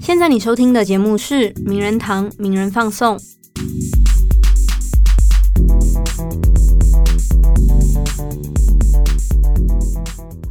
现在你收听的节目是《名人堂名人放送》。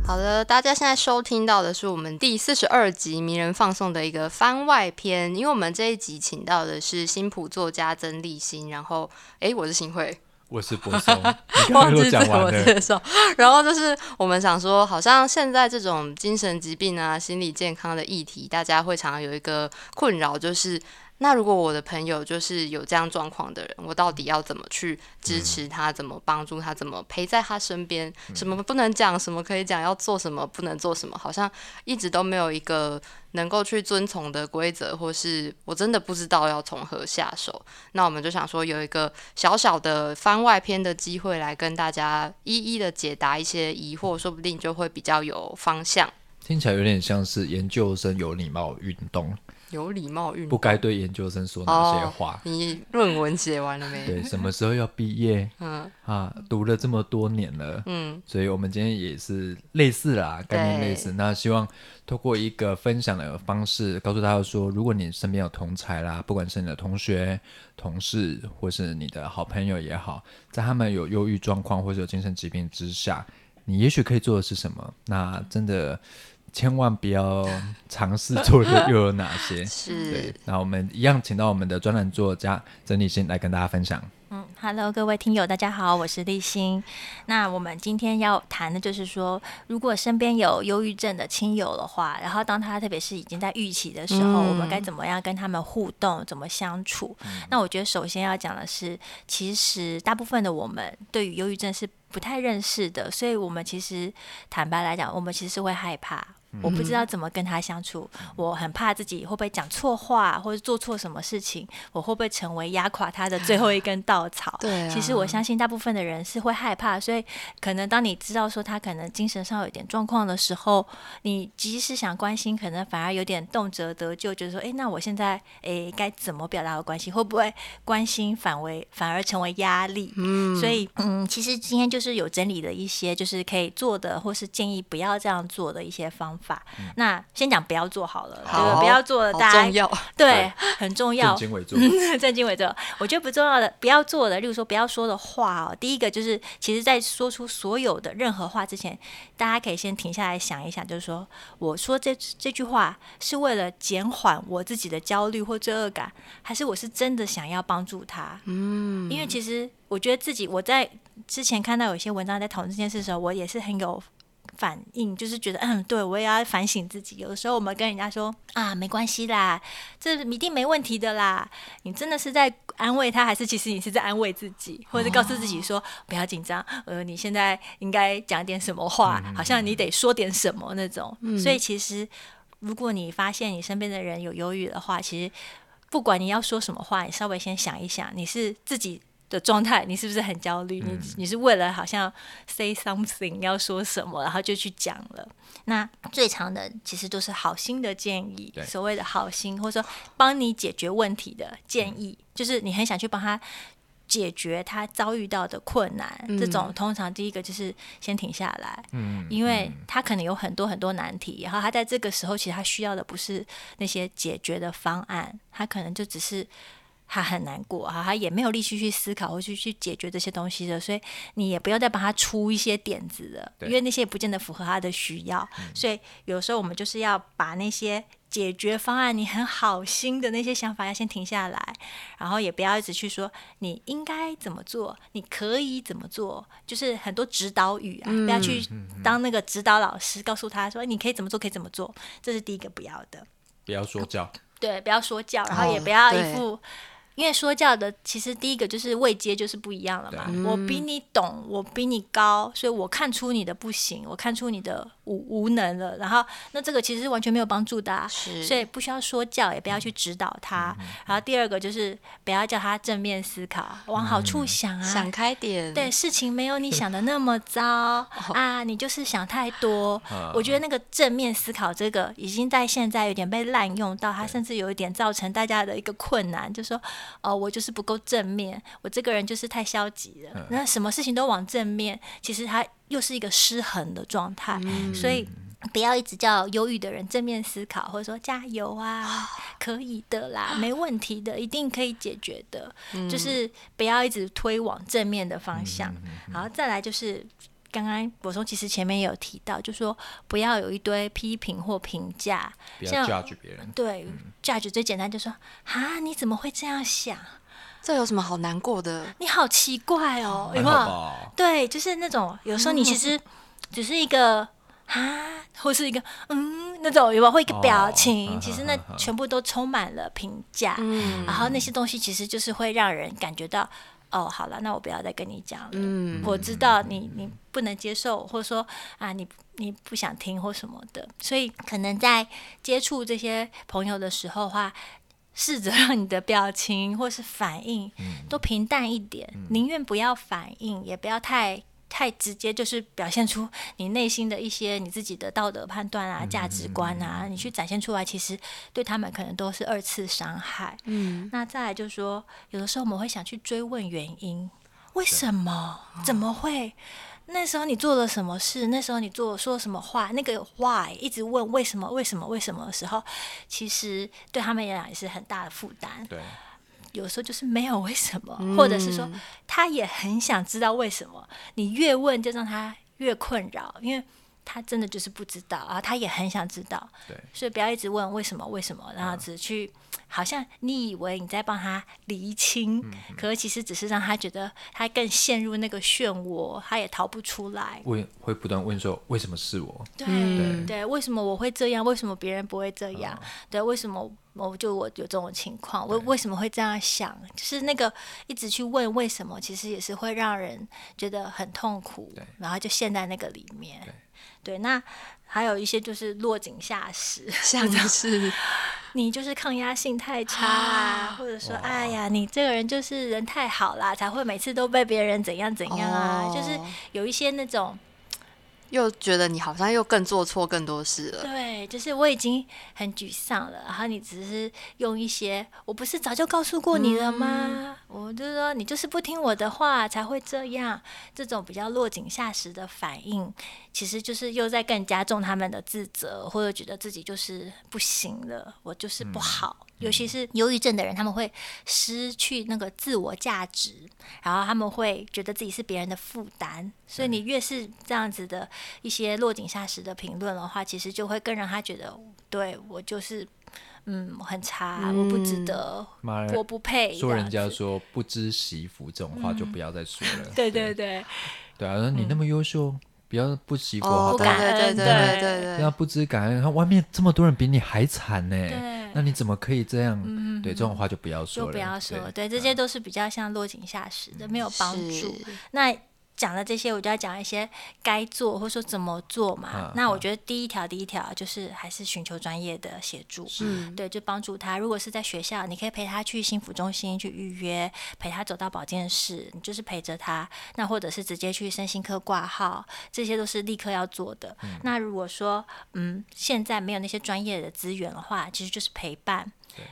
好的，大家现在收听到的是我们第四十二集名人放送的一个番外篇，因为我们这一集请到的是新普作家曾立新，然后，哎，我是新会，我是博松，忘记自我介绍，然后就是我们想说，好像现在这种精神疾病啊、心理健康的议题，大家会常常有一个困扰，就是。那如果我的朋友就是有这样状况的人，我到底要怎么去支持他？怎么帮助他？怎么陪在他身边？什么不能讲？什么可以讲？要做什么？不能做什么？好像一直都没有一个能够去遵从的规则，或是我真的不知道要从何下手。那我们就想说，有一个小小的番外篇的机会，来跟大家一一的解答一些疑惑，说不定就会比较有方向。听起来有点像是研究生有礼貌运动。有礼貌运不该对研究生说哪些话？你论文写完了没？对，什么时候要毕业？嗯啊，读了这么多年了，嗯，所以我们今天也是类似啦，概念类似。那希望透过一个分享的方式，告诉大家说，如果你身边有同才啦，不管是你的同学、同事，或是你的好朋友也好，在他们有忧郁状况或者有精神疾病之下，你也许可以做的是什么？那真的。千万不要尝试做的又有哪些？是。那我们一样，请到我们的专栏作家曾立新来跟大家分享。嗯，Hello，各位听友，大家好，我是立新。那我们今天要谈的就是说，如果身边有忧郁症的亲友的话，然后当他特别是已经在预期的时候，我们该怎么样跟他们互动，怎么相处？那我觉得首先要讲的是，其实大部分的我们对于忧郁症是不太认识的，所以我们其实坦白来讲，我们其实是会害怕。我不知道怎么跟他相处，我很怕自己会不会讲错话，或者做错什么事情，我会不会成为压垮他的最后一根稻草？对，其实我相信大部分的人是会害怕，所以可能当你知道说他可能精神上有点状况的时候，你即使想关心，可能反而有点动辄得咎，就是说，哎，那我现在哎该怎么表达关心？会不会关心反为反而成为压力？嗯，所以嗯，其实今天就是有整理的一些，就是可以做的，或是建议不要这样做的一些方法。法，那先讲不要做好了，好，不要做，大家重要，对，很重要，正经为重，正经为重。我觉得不重要的，不要做的，例如说不要说的话哦。第一个就是，其实，在说出所有的任何话之前，大家可以先停下来想一想，就是说，我说这这句话是为了减缓我自己的焦虑或罪恶感，还是我是真的想要帮助他？嗯，因为其实我觉得自己，我在之前看到有些文章在讨论这件事的时候，我也是很有。反应就是觉得，嗯，对我也要反省自己。有的时候我们跟人家说啊，没关系啦，这一定没问题的啦。你真的是在安慰他，还是其实你是在安慰自己，或者告诉自己说不要紧张？呃，你现在应该讲点什么话，好像你得说点什么那种。所以其实，如果你发现你身边的人有忧郁的话，其实不管你要说什么话，你稍微先想一想，你是自己。的状态，你是不是很焦虑？你你是为了好像 say something 要说什么，然后就去讲了。那最长的其实都是好心的建议，所谓的好心，或者说帮你解决问题的建议，就是你很想去帮他解决他遭遇到的困难。这种通常第一个就是先停下来，嗯，因为他可能有很多很多难题，然后他在这个时候其实他需要的不是那些解决的方案，他可能就只是。他很难过哈，他也没有力气去思考或去去解决这些东西的，所以你也不要再帮他出一些点子了，因为那些也不见得符合他的需要。所以有时候我们就是要把那些解决方案，你很好心的那些想法要先停下来，然后也不要一直去说你应该怎么做，你可以怎么做，就是很多指导语啊，不要去当那个指导老师，告诉他说你可以怎么做，可以怎么做，这是第一个不要的。不要说教，对，不要说教，然后也不要一副。因为说教的，其实第一个就是位阶就是不一样了嘛。我比你懂，我比你高，所以我看出你的不行，我看出你的无无能了。然后，那这个其实是完全没有帮助的，所以不需要说教，也不要去指导他。然后第二个就是不要叫他正面思考，往好处想啊，想开点。对，事情没有你想的那么糟 啊，你就是想太多。我觉得那个正面思考这个已经在现在有点被滥用到，它甚至有一点造成大家的一个困难，就是说。哦，我就是不够正面，我这个人就是太消极了。那什么事情都往正面，其实他又是一个失衡的状态。所以不要一直叫忧郁的人正面思考，或者说加油啊，可以的啦，没问题的，一定可以解决的。就是不要一直推往正面的方向。然后再来就是。刚刚我说，其实前面也有提到，就说不要有一堆批评或评价，不要 judge 别人。对，judge 最简单就说啊，你怎么会这样想？这有什么好难过的？你好奇怪哦，有没有？对，就是那种有时候你其实 只是一个啊，或是一个嗯那种有没有？会一个表情，其实那全部都充满了评价，然后那些东西其实就是会让人感觉到。哦，好了，那我不要再跟你讲了。嗯，我知道你你不能接受，或者说啊，你你不想听或什么的，所以可能在接触这些朋友的时候话，试着让你的表情或是反应都平淡一点，宁愿不要反应，也不要太。太直接，就是表现出你内心的一些你自己的道德判断啊、价值观啊，你去展现出来，其实对他们可能都是二次伤害。嗯，那再来就是说，有的时候我们会想去追问原因，为什么？怎么会？那时候你做了什么事？那时候你做说什么话？那个 why 一直问为什么？为什么？为什么的时候，其实对他们来讲也是很大的负担。对。有时候就是没有为什么，或者是说他也很想知道为什么，你越问就让他越困扰，因为他真的就是不知道啊，他也很想知道，对，所以不要一直问为什么为什么，然后只去好像你以为你在帮他厘清，可是其实只是让他觉得他更陷入那个漩涡，他也逃不出来。问会不断问说为什么是我？对对，为什么我会这样？为什么别人不会这样？对，为什么？我就我有这种情况，我为什么会这样想？就是那个一直去问为什么，其实也是会让人觉得很痛苦，然后就陷在那个里面。对，那还有一些就是落井下石，像是。你就是抗压性太差啊，或者说哎呀，你这个人就是人太好啦，才会每次都被别人怎样怎样啊，就是有一些那种。又觉得你好像又更做错更多事了。对，就是我已经很沮丧了，然后你只是用一些，我不是早就告诉过你了吗？我就说你就是不听我的话才会这样，这种比较落井下石的反应，其实就是又在更加重他们的自责，或者觉得自己就是不行了，我就是不好。尤其是忧郁症的人，他们会失去那个自我价值，然后他们会觉得自己是别人的负担。所以你越是这样子的一些落井下石的评论的话，其实就会更让他觉得，对我就是嗯很差，我不值得，我不配。说人家说不知媳福这种话，就不要再说了。对对对，对啊，你那么优秀。不要不习惯，不感恩，对对对对，要不知感恩。他外面这么多人比你还惨呢，那你怎么可以这样？对这种话就不要说了，就不要说。对，这些都是比较像落井下石的，没有帮助。那。讲了这些，我就要讲一些该做或者说怎么做嘛。那我觉得第一条，第一条就是还是寻求专业的协助，对，就帮助他。如果是在学校，你可以陪他去心腹中心去预约，陪他走到保健室，你就是陪着他。那或者是直接去身心科挂号，这些都是立刻要做的。那如果说嗯现在没有那些专业的资源的话，其实就是陪伴。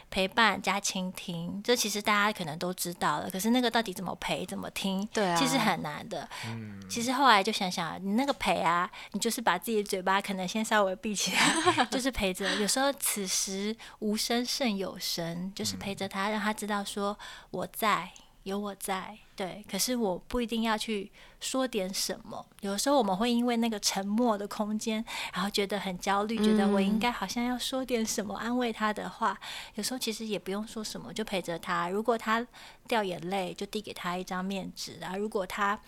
陪伴加倾听，这其实大家可能都知道了。可是那个到底怎么陪、怎么听，对，其实很难的。嗯，其实后来就想想，你那个陪啊，你就是把自己的嘴巴可能先稍微闭起来，就是陪着。有时候此时无声胜有声，就是陪着他，让他知道说我在。有我在，对，可是我不一定要去说点什么。有时候我们会因为那个沉默的空间，然后觉得很焦虑，觉得我应该好像要说点什么安慰他的话。有时候其实也不用说什么，就陪着他。如果他掉眼泪，就递给他一张面纸啊。如果他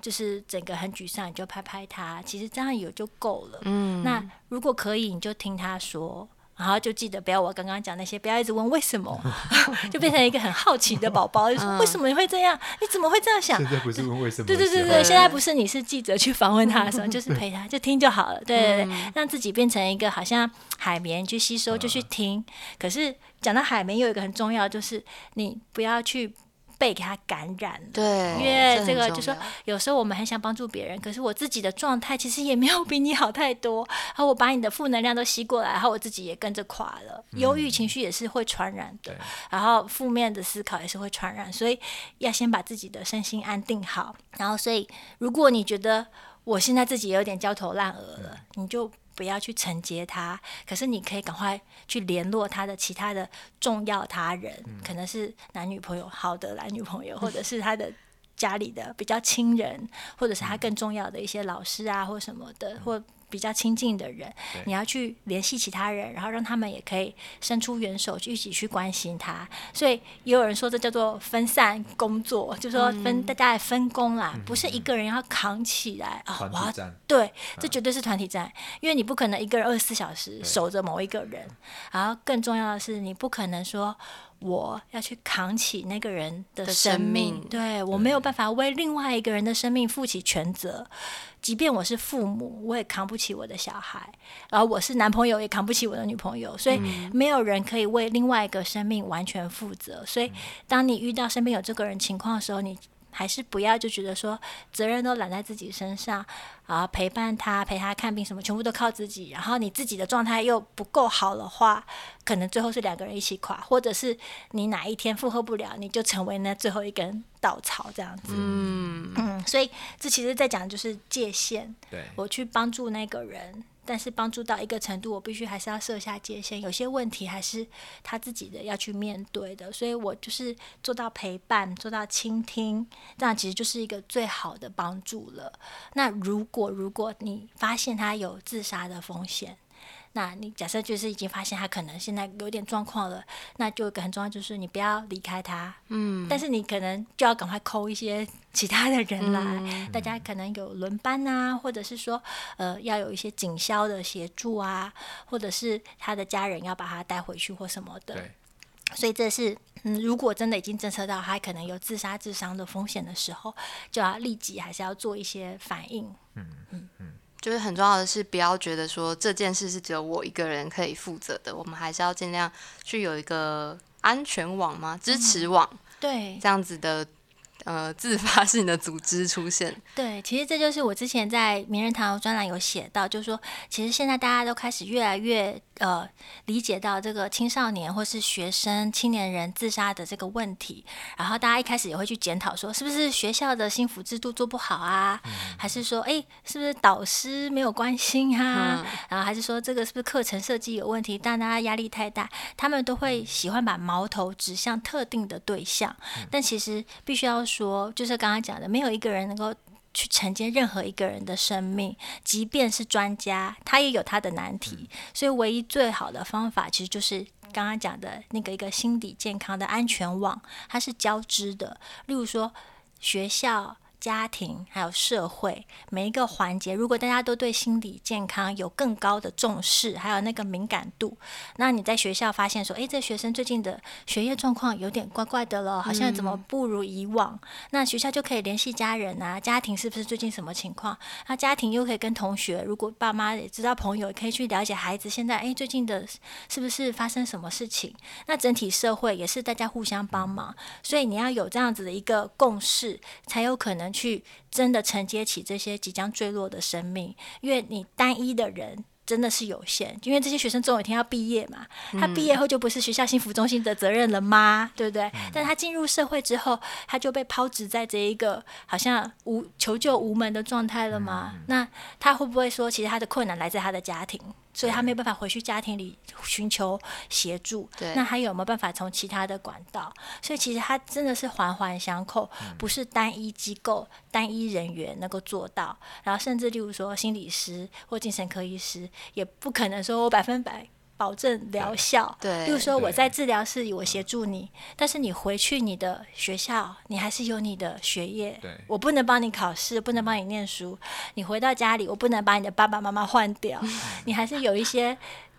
就是整个很沮丧，你就拍拍他。其实这样有就够了。嗯，那如果可以，你就听他说。然后就记得不要我刚刚讲那些，不要一直问为什么，就变成一个很好奇的宝宝，就说为什么你会这样？你怎么会这样想？现在不是问为什么？对对对对，现在不是你是记者去访问他的时候，就是陪他就听就好了。对对对，让自己变成一个好像海绵去吸收，就去听。可是讲到海绵，有一个很重要，就是你不要去被给他感染了。对，因为这个就说有时候我们很想帮助别人，可是我自己的状态其实也没有比你好太多，然后我把你的负能量都吸过来，然后我自己也跟着垮了。忧郁情绪也是会传染的对，然后负面的思考也是会传染，所以要先把自己的身心安定好。然后，所以如果你觉得我现在自己也有点焦头烂额了，你就不要去承接他，可是你可以赶快去联络他的其他的重要他人，可能是男女朋友、好的男女朋友，或者是他的家里的比较亲人，或者是他更重要的一些老师啊，或什么的，或比较亲近的人，你要去联系其他人，然后让他们也可以伸出援手，一起去关心他。所以也有人说这叫做分散工作，就说分、大家来分工啦，不是一个人要扛起来啊，我要团体战，对，这绝对是团体战，因为你不可能一个人二十四小时守着某一个人，然后更重要的是，你不可能说我要去扛起那个人的生命。对我没有办法为另外一个人的生命负起全责，即便我是父母，我也扛不起我的小孩，然后我是男朋友也扛不起我的女朋友，所以没有人可以为另外一个生命完全负责。所以，当你遇到身边有这个人情况的时候，你还是不要就觉得说责任都揽在自己身上，啊，陪伴他、陪他看病什么，全部都靠自己。然后你自己的状态又不够好的话，可能最后是两个人一起垮，或者是你哪一天负荷不了，你就成为那最后一根稻草这样子。嗯，嗯，所以这其实在讲就是界限，对，我去帮助那个人，但是帮助到一个程度，我必须还是要设下界限。有些问题还是他自己的要去面对的，所以我就是做到陪伴，做到倾听，这样其实就是一个最好的帮助了。那如果如果你发现他有自杀的风险，那你假设就是已经发现他可能现在有点状况了，那就有一个很重要就是你不要离开他，嗯，但是你可能就要赶快抠一些 其他的人来，大家可能有轮班啊，或者是说呃要有一些警消的协助啊，或者是他的家人要把他带回去或什么的，对，所以这是，嗯，如果真的已经侦测到他可能有自杀、自伤的风险的时候，就要立即还是要做一些反应。就是很重要的是，不要觉得说这件事是只有我一个人可以负责的，我们还是要尽量去有一个安全网吗？支持网对这样子的呃自发 性的组织出现。对，其实这就是我之前在名人堂专栏有写到，就是说，其实现在大家都开始越来越呃理解到这个青少年或是学生、青年人自杀的这个问题，然后大家一开始也会去检讨说，是不是学校的幸福制度做不好啊，还是说，哎，是不是导师没有关心啊，然后还是说这个是不是课程设计有问题，但大家压力太大，他们都会喜欢把矛头指向特定的对象，但其实必须要说，就是刚刚讲的，没有一个人能够。去承接任何一个人的生命，即便是专家，他也有他的难题。所以，唯一最好的方法，其实就是刚刚讲的那个一个心理健康的安全网，它是交织的。例如说，学校。家庭还有社会每一个环节，如果大家都对心理健康有更高的重视，还有那个敏感度，那你在学校发现说，诶，这学生最近的学业状况有点怪怪的了，好像怎么不如以往？那学校就可以联系家人啊，家庭是不是最近什么情况？那家庭又可以跟同学，如果爸妈也知道朋友，也可以去了解孩子现在诶，最近的是不是发生什么事情？那整体社会也是大家互相帮忙，所以你要有这样子的一个共识，才有可能去真的承接起这些即将坠落的生命，因为你单一的人。真的是有限，因为这些学生总有一天要毕业嘛，他毕业后就不是学校幸福中心的责任了吗？对不对？但他进入社会之后，他就被抛掷在这一个好像无求救无门的状态了吗？那他会不会说，其实他的困难来自他的家庭，所以他没有办法回去家庭里寻求协助？对那他有没有办法从其他的管道？所以其实他真的是环环相扣，不是单一机构、单一人员能够做到。然后甚至例如说心理师或精神科医师，也不可能说我百分百。保证疗效，对例如说我在治疗室里我协助你，但是你回去你的学校，你还是有你的学业，对。我不能帮你考试，不能帮你念书。你回到家里，我不能把你的爸爸妈妈换掉，你还是有一些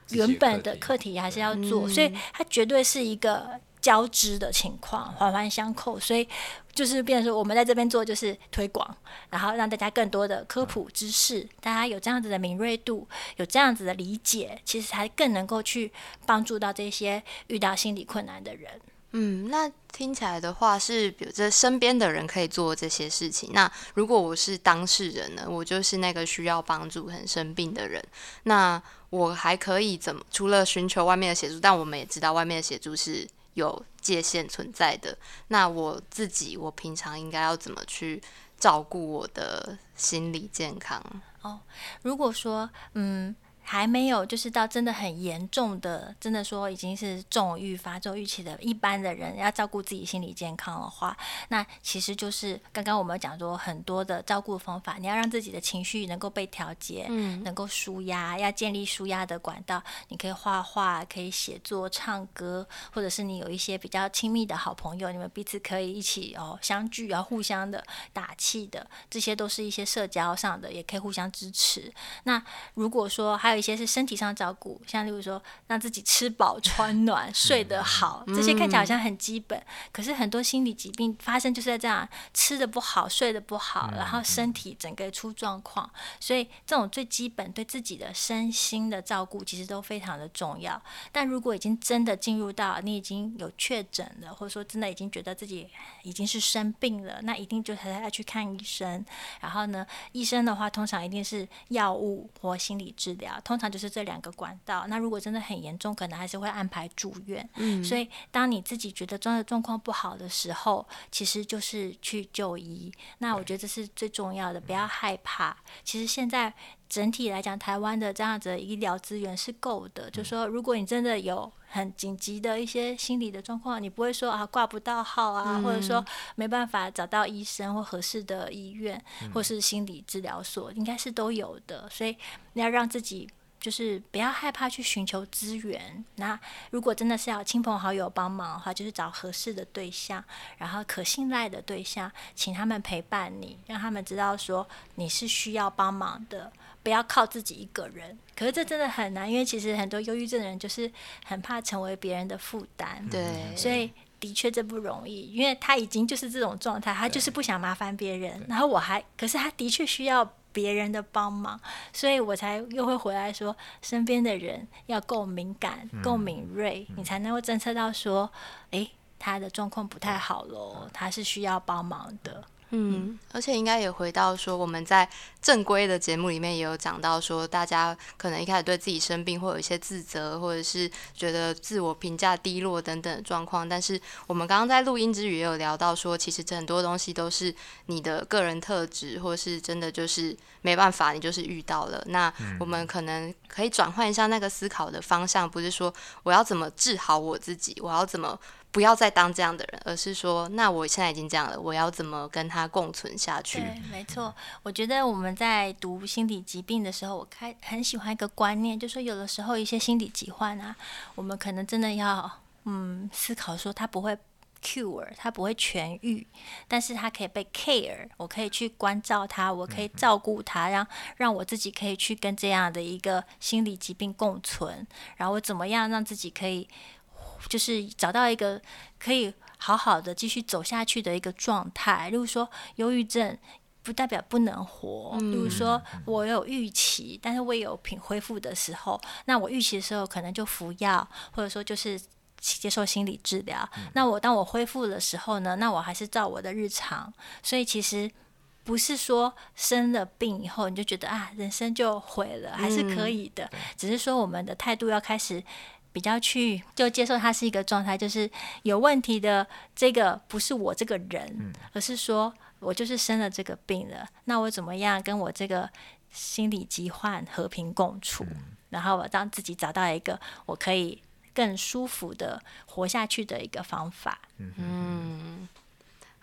原本的课题课题还是要做，所以它绝对是一个交织的情况，环环相扣。所以就是变成说，我们在这边做就是推广，然后让大家更多的科普知识，大家有这样子的敏锐度，有这样子的理解，其实才更能够去帮助到这些遇到心理困难的人。嗯，那听起来的话是，比如这身边的人可以做这些事情。那如果我是当事人呢？我就是那个需要帮助、很生病的人。那我还可以怎么？除了寻求外面的协助，但我们也知道外面的协助是有界限存在的。那我自己，我平常应该要怎么去照顾我的心理健康？哦，如果说，嗯。还没有，就是到真的很严重的，真的说已经是重预发、作预期的一般的人，要照顾自己心理健康的话，那其实就是刚刚我们讲说很多的照顾方法，你要让自己的情绪能够被调节，嗯，能够舒压，要建立舒压的管道。你可以画画，可以写作、唱歌，或者是你有一些比较亲密的好朋友，你们彼此可以一起哦相聚，然后互相的打气的，这些都是一些社交上的，也可以互相支持。那如果说还有一些是身体上照顾，像例如说让自己吃饱穿暖、睡得好，这些看起来好像很基本。可是很多心理疾病发生就是在这样：吃的不好、睡得不好，然后身体整个出状况。所以这种最基本对自己的身心的照顾，其实都非常的重要。但如果已经真的进入到你已经有确诊了，或者说真的已经觉得自己已经是生病了，那一定就是要去看医生。然后呢，医生的话通常一定是药物或心理治疗。通常就是这两个管道。那如果真的很严重，可能还是会安排住院。嗯，所以当你自己觉得状的状况不好的时候，其实就是去就医。那我觉得这是最重要的，不要害怕。其实现在整体来讲，台湾的这样子的医疗资源是够的。就说如果你真的有很紧急的一些心理的状况，你不会说啊挂不到号啊，或者说没办法找到医生或合适的医院或是心理治疗所，应该是都有的。所以你要让自己。就是不要害怕去寻求资源。那如果真的是要亲朋好友帮忙的话，就是找合适的对象，然后可信赖的对象，请他们陪伴你，让他们知道说你是需要帮忙的，不要靠自己一个人。可是这真的很难，因为其实很多忧郁症的人就是很怕成为别人的负担。对，所以的确这不容易，因为他已经就是这种状态，他就是不想麻烦别人。然后我还，可是他的确需要。别人的帮忙，所以我才又会回来说，身边的人要够敏感、够敏锐，你才能够侦测到说，诶，他的状况不太好喽，他是需要帮忙的。嗯，而且应该也回到说，我们在正规的节目里面也有讲到说，大家可能一开始对自己生病会有一些自责，或者是觉得自我评价低落等等的状况。但是我们刚刚在录音之余也有聊到说，其实很多东西都是你的个人特质，或是真的就是没办法，你就是遇到了。那我们可能可以转换一下那个思考的方向，不是说我要怎么治好我自己，我要怎么。不要再当这样的人，而是说，那我现在已经这样了，我要怎么跟他共存下去？对，没错。我觉得我们在读心理疾病的时候，我开很喜欢一个观念，就说有的时候一些心理疾患啊，我们可能真的要嗯思考说，他不会 cure，他不会痊愈，但是他可以被 care，我可以去关照他，我可以照顾他，让让我自己可以去跟这样的一个心理疾病共存，然后我怎么样让自己可以。就是找到一个可以好好的继续走下去的一个状态。例如说，忧郁症不代表不能活。例如说，我有预期，但是我也有品恢复的时候。那我预期的时候，可能就服药，或者说就是接受心理治疗。那我当我恢复的时候呢？那我还是照我的日常。所以其实不是说生了病以后你就觉得啊，人生就毁了，还是可以的。只是说我们的态度要开始。比较去就接受它是一个状态，就是有问题的这个不是我这个人，而是说我就是生了这个病了。那我怎么样跟我这个心理疾患和平共处，然后我让自己找到一个我可以更舒服的活下去的一个方法。嗯。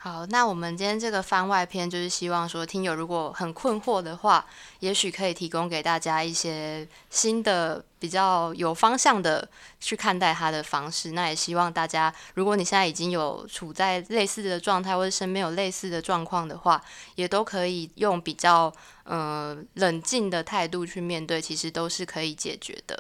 好，那我们今天这个番外篇就是希望说，听友如果很困惑的话，也许可以提供给大家一些新的、比较有方向的去看待它的方式。那也希望大家，如果你现在已经有处在类似的状态，或者身边有类似的状况的话，也都可以用比较呃冷静的态度去面对，其实都是可以解决的。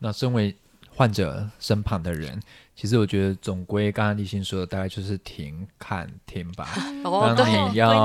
那身为患者身旁的人。其实我觉得总归刚刚立新说的大概就是停看听吧，当你要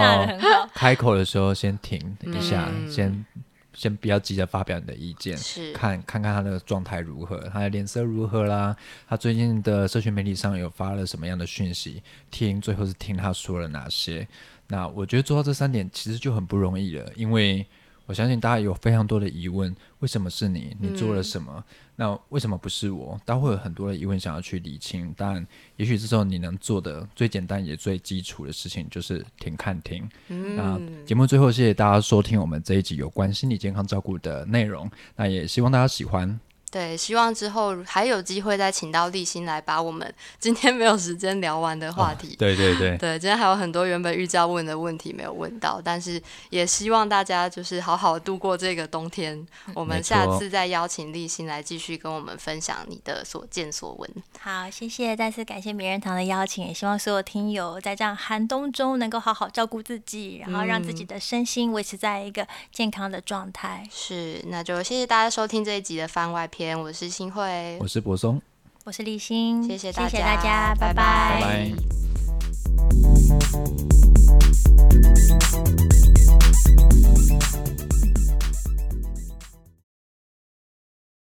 开口的时候先停一下，先先不要急着发表你的意见，是。看看看他的状态如何，他的脸色如何啦，他最近的社群媒体上有发了什么样的讯息，听最后是听他说了哪些。那我觉得做到这三点其实就很不容易了，因为我相信大家有非常多的疑问：为什么是你？你做了什么？那为什么不是我？大家会有很多的疑问想要去理清，但也许这时候你能做的最简单也最基础的事情就是停看听。那节目最后，谢谢大家收听我们这一集有关心理健康照顾的内容。那也希望大家喜欢。对，希望之后还有机会再请到立新来把我们 今天没有时间聊完的话题。对对对，对，今天还有很多原本预兆问的问题没有问到，但是也希望大家就是好好度过这个冬天。我们下次再邀请立新来继续跟我们分享你的所见所闻。好，谢谢，再次感谢名人堂的邀请，也希望所有听友在这样寒冬中能够好好照顾自己，然后让自己的身心维持在一个健康的状态。是，那就谢谢大家收听这一集的番外。篇，我是新慧，我是柏松，我是立新，谢谢大家，拜拜。